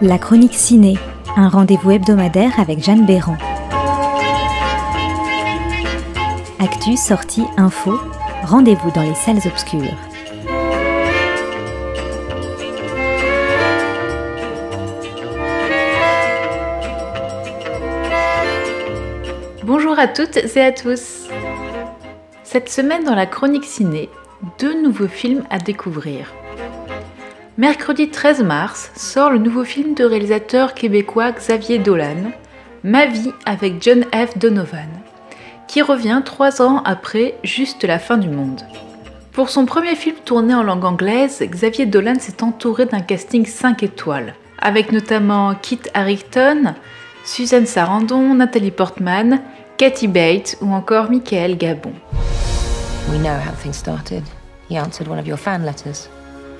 La chronique ciné, un rendez-vous hebdomadaire avec Jeanne Béran. Actu, sortie, info, rendez-vous dans les salles obscures. Bonjour à toutes et à tous. Cette semaine dans la chronique ciné, deux nouveaux films à découvrir. Mercredi 13 mars sort le nouveau film de réalisateur québécois Xavier Dolan, Ma vie avec John F. Donovan, qui revient trois ans après Juste la fin du monde. Pour son premier film tourné en langue anglaise, Xavier Dolan s'est entouré d'un casting 5 étoiles, avec notamment Kit Harington, Suzanne Sarandon, Nathalie Portman, Kathy Bates ou encore Michael Gabon. We know how things started. He answered one of your fan letters.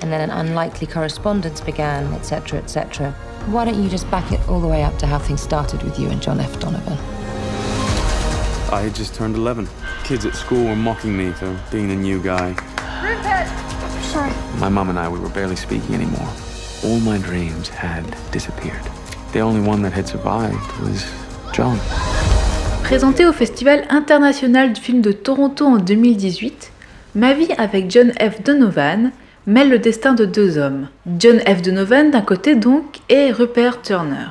And then an unlikely correspondence began, etc., etc. Why don't you just back it all the way up to how things started with you and John F. Donovan? I had just turned 11. Kids at school were mocking me for being the new guy. Sorry. My mom and I, we were barely speaking anymore. All my dreams had disappeared. The only one that had survived was John. Présenté au Festival international du film de Toronto en 2018, Ma vie avec John F. Donovan mêle le destin de deux hommes, John F. Donovan d'un côté donc et Rupert Turner.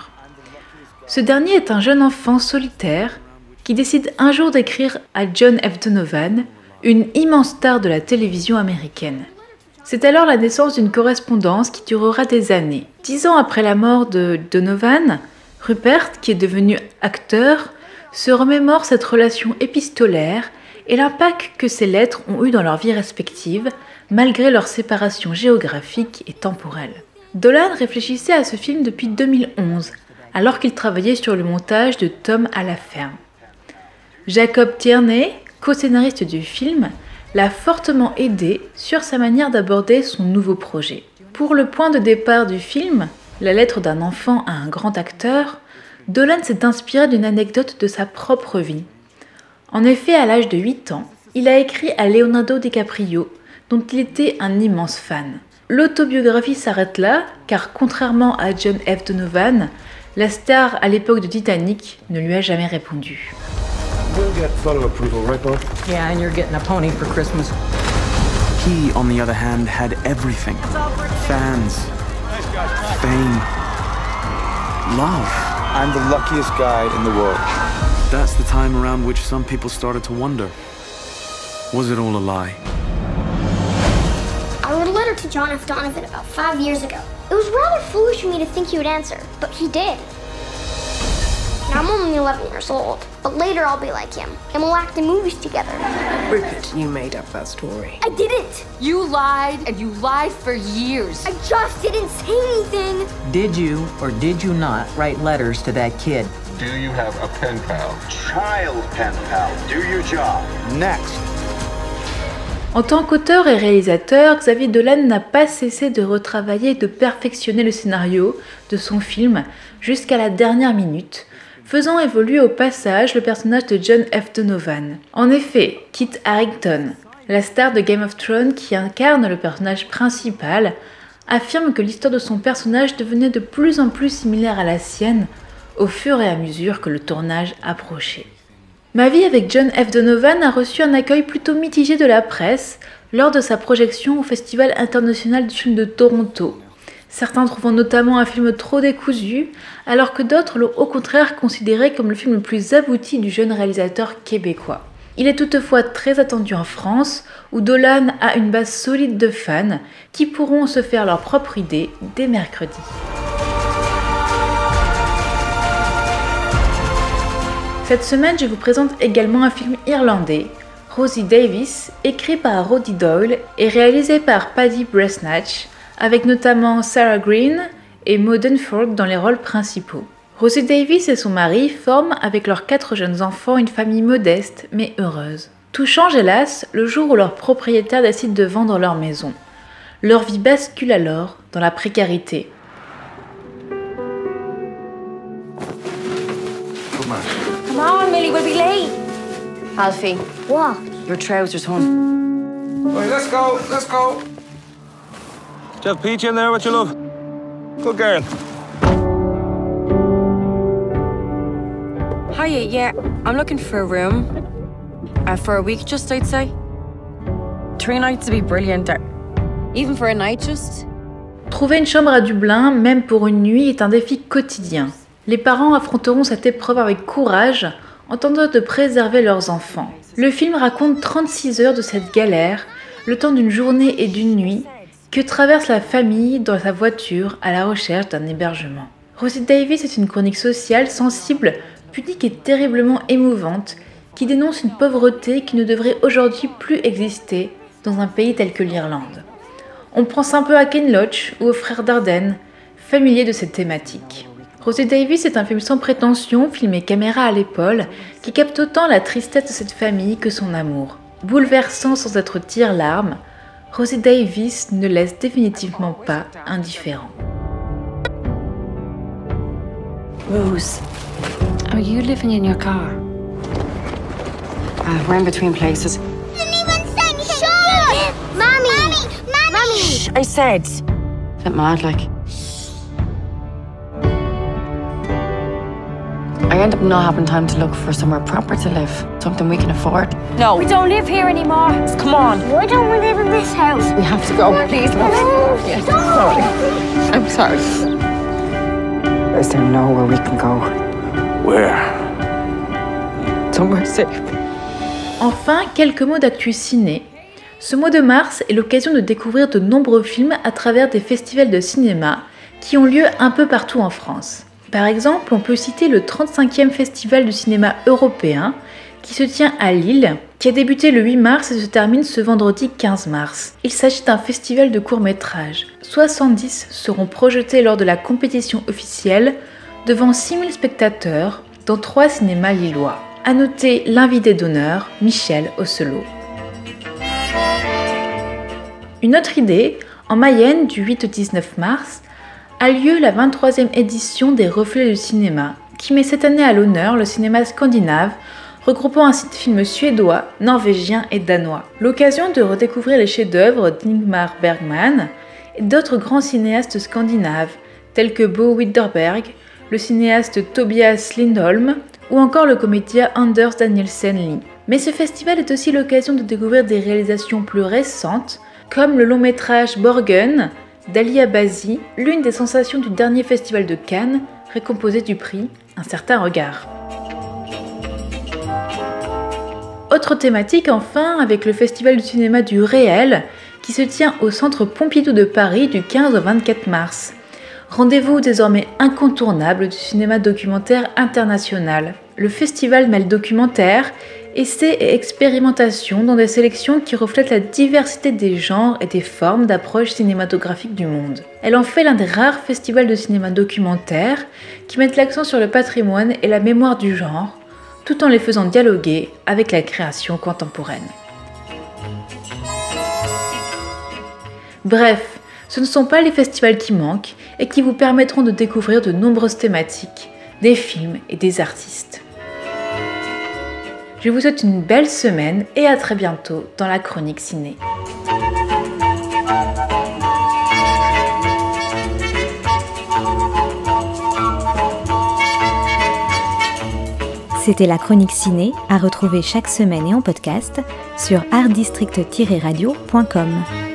Ce dernier est un jeune enfant solitaire qui décide un jour d'écrire à John F. Donovan, une immense star de la télévision américaine. C'est alors la naissance d'une correspondance qui durera des années. Dix ans après la mort de Donovan, Rupert, qui est devenu acteur, se remémore cette relation épistolaire et l'impact que ces lettres ont eu dans leur vie respective, malgré leur séparation géographique et temporelle. Dolan réfléchissait à ce film depuis 2011, alors qu'il travaillait sur le montage de Tom à la ferme. Jacob Tierney, co-scénariste du film, l'a fortement aidé sur sa manière d'aborder son nouveau projet. Pour le point de départ du film, la lettre d'un enfant à un grand acteur, Dolan s'est inspiré d'une anecdote de sa propre vie. En effet, à l'âge de 8 ans, il a écrit à Leonardo DiCaprio, dont il était un immense fan. L'autobiographie s'arrête là, car contrairement à John F. Donovan, la star à l'époque de Titanic ne lui a jamais répondu. We'll get photo approval, right, Bob? Yeah, and you're getting a pony for Christmas. He, on the other hand, had everything fans, fame, love. I'm the luckiest guy in the world. That's the time around which some people started to wonder was it all a lie? I wrote a letter to John F. Donovan about five years ago. It was rather foolish of me to think he would answer, but he did. Now I'm only 11 years old, but later I'll be like him, and we'll act in movies together. Rupert, you made up that story. I didn't! You lied, and you lied for years. I just didn't say anything! Did you or did you not write letters to that kid? Do you have a pen pal? Child pen pal. Do your job. Next. En tant qu'auteur et réalisateur, Xavier Dolan n'a pas cessé de retravailler et de perfectionner le scénario de son film jusqu'à la dernière minute, faisant évoluer au passage le personnage de John F. Donovan. En effet, Kit Harington, la star de Game of Thrones qui incarne le personnage principal, affirme que l'histoire de son personnage devenait de plus en plus similaire à la sienne au fur et à mesure que le tournage approchait. Ma vie avec John F. Donovan a reçu un accueil plutôt mitigé de la presse lors de sa projection au Festival international du film de Toronto. Certains trouvant notamment un film trop décousu, alors que d'autres l'ont au contraire considéré comme le film le plus abouti du jeune réalisateur québécois. Il est toutefois très attendu en France, où Dolan a une base solide de fans qui pourront se faire leur propre idée dès mercredi. Cette semaine, je vous présente également un film irlandais, Rosie Davis, écrit par Roddy Doyle et réalisé par Paddy Bresnatch, avec notamment Sarah Green et Mauden Ford dans les rôles principaux. Rosie Davis et son mari forment avec leurs quatre jeunes enfants une famille modeste mais heureuse. Tout change hélas le jour où leur propriétaire décide de vendre leur maison. Leur vie bascule alors dans la précarité. Come on, Millie, we'll be late. Alfie. What? Your trousers, hon. Right, let's go, let's go. Do you have Peach in there, what you love? Good girl. Hiya, yeah. I'm looking for a room. Uh, for a week, just, I'd say. Three nights would be brilliant. Eh? Even for a night, just. Trouver une chambre à Dublin, même pour une nuit, est un défi quotidien. Les parents affronteront cette épreuve avec courage en tentant de préserver leurs enfants. Le film raconte 36 heures de cette galère, le temps d'une journée et d'une nuit, que traverse la famille dans sa voiture à la recherche d'un hébergement. Rosie Davis est une chronique sociale sensible, pudique et terriblement émouvante, qui dénonce une pauvreté qui ne devrait aujourd'hui plus exister dans un pays tel que l'Irlande. On pense un peu à Ken Loach ou aux frères Dardenne, familiers de cette thématique. Rosie Davis est un film sans prétention, filmé caméra à l'épaule, qui capte autant la tristesse de cette famille que son amour. Bouleversant sans être tire-larme, Rosie Davis ne laisse définitivement pas indifférent. Rose, are you living in your car? Uh, we're in between places. Mommy! Mommy! Mommy! Shh, I said. Bit mad, like. I end up not having time to look for somewhere proper to live, something we can afford. No, We don't live here anymore. come on. Why don't we live in this house? We have to go, please, love. Yes, sorry. I'm sorry. Is there nowhere we can go? Where? Somewhere safe. Enfin, quelques mots d'actu ciné. Ce mois de mars est l'occasion de découvrir de nombreux films à travers des festivals de cinéma qui ont lieu un peu partout en France. Par exemple, on peut citer le 35e Festival du cinéma européen qui se tient à Lille, qui a débuté le 8 mars et se termine ce vendredi 15 mars. Il s'agit d'un festival de courts-métrages. 70 seront projetés lors de la compétition officielle devant 6000 spectateurs dans trois cinémas lillois. À noter l'invité d'honneur, Michel Osselot. Une autre idée, en Mayenne du 8 au 19 mars, a lieu la 23e édition des Reflets du cinéma, qui met cette année à l'honneur le cinéma scandinave, regroupant ainsi des films suédois, norvégiens et danois. L'occasion de redécouvrir les chefs-d'œuvre d'Ingmar Bergman et d'autres grands cinéastes scandinaves, tels que Bo Widerberg, le cinéaste Tobias Lindholm ou encore le comédien Anders Danielsen Lee. Mais ce festival est aussi l'occasion de découvrir des réalisations plus récentes, comme le long métrage Borgen d'Ali Abazi, l'une des sensations du dernier festival de Cannes, récompensé du prix Un certain regard. Autre thématique enfin avec le festival du cinéma du réel qui se tient au centre Pompidou de Paris du 15 au 24 mars. Rendez-vous désormais incontournable du cinéma documentaire international. Le festival mêle documentaire, essais et expérimentation dans des sélections qui reflètent la diversité des genres et des formes d'approche cinématographique du monde. Elle en fait l'un des rares festivals de cinéma documentaire qui mettent l'accent sur le patrimoine et la mémoire du genre, tout en les faisant dialoguer avec la création contemporaine. Bref, ce ne sont pas les festivals qui manquent et qui vous permettront de découvrir de nombreuses thématiques, des films et des artistes. Je vous souhaite une belle semaine et à très bientôt dans la chronique ciné. C'était la chronique ciné à retrouver chaque semaine et en podcast sur artdistrict-radio.com.